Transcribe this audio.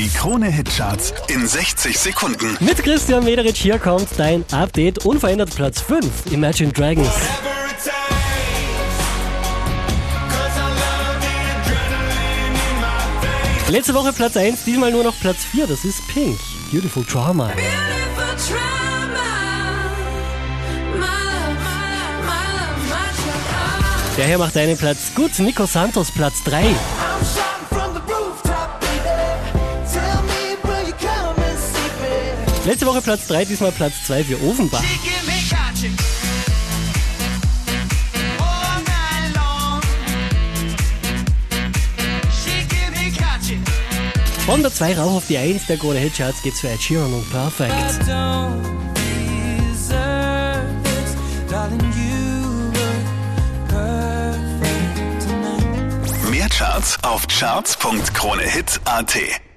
Die Krone-Hitcharts in 60 Sekunden. Mit Christian Mederich hier kommt dein Update. Unverändert Platz 5, Imagine Dragons. Letzte Woche Platz 1, diesmal nur noch Platz 4, das ist Pink. Beautiful Trauma. Der hier macht einen Platz gut. Nico Santos Platz 3. Letzte Woche Platz 3, diesmal Platz 2 für Ofenbach. Von der 2 rauf auf die 1 der Krone Hitcharts geht's für Ed Sheeran und Perfect. Mehr Charts auf charts.kronehit.at.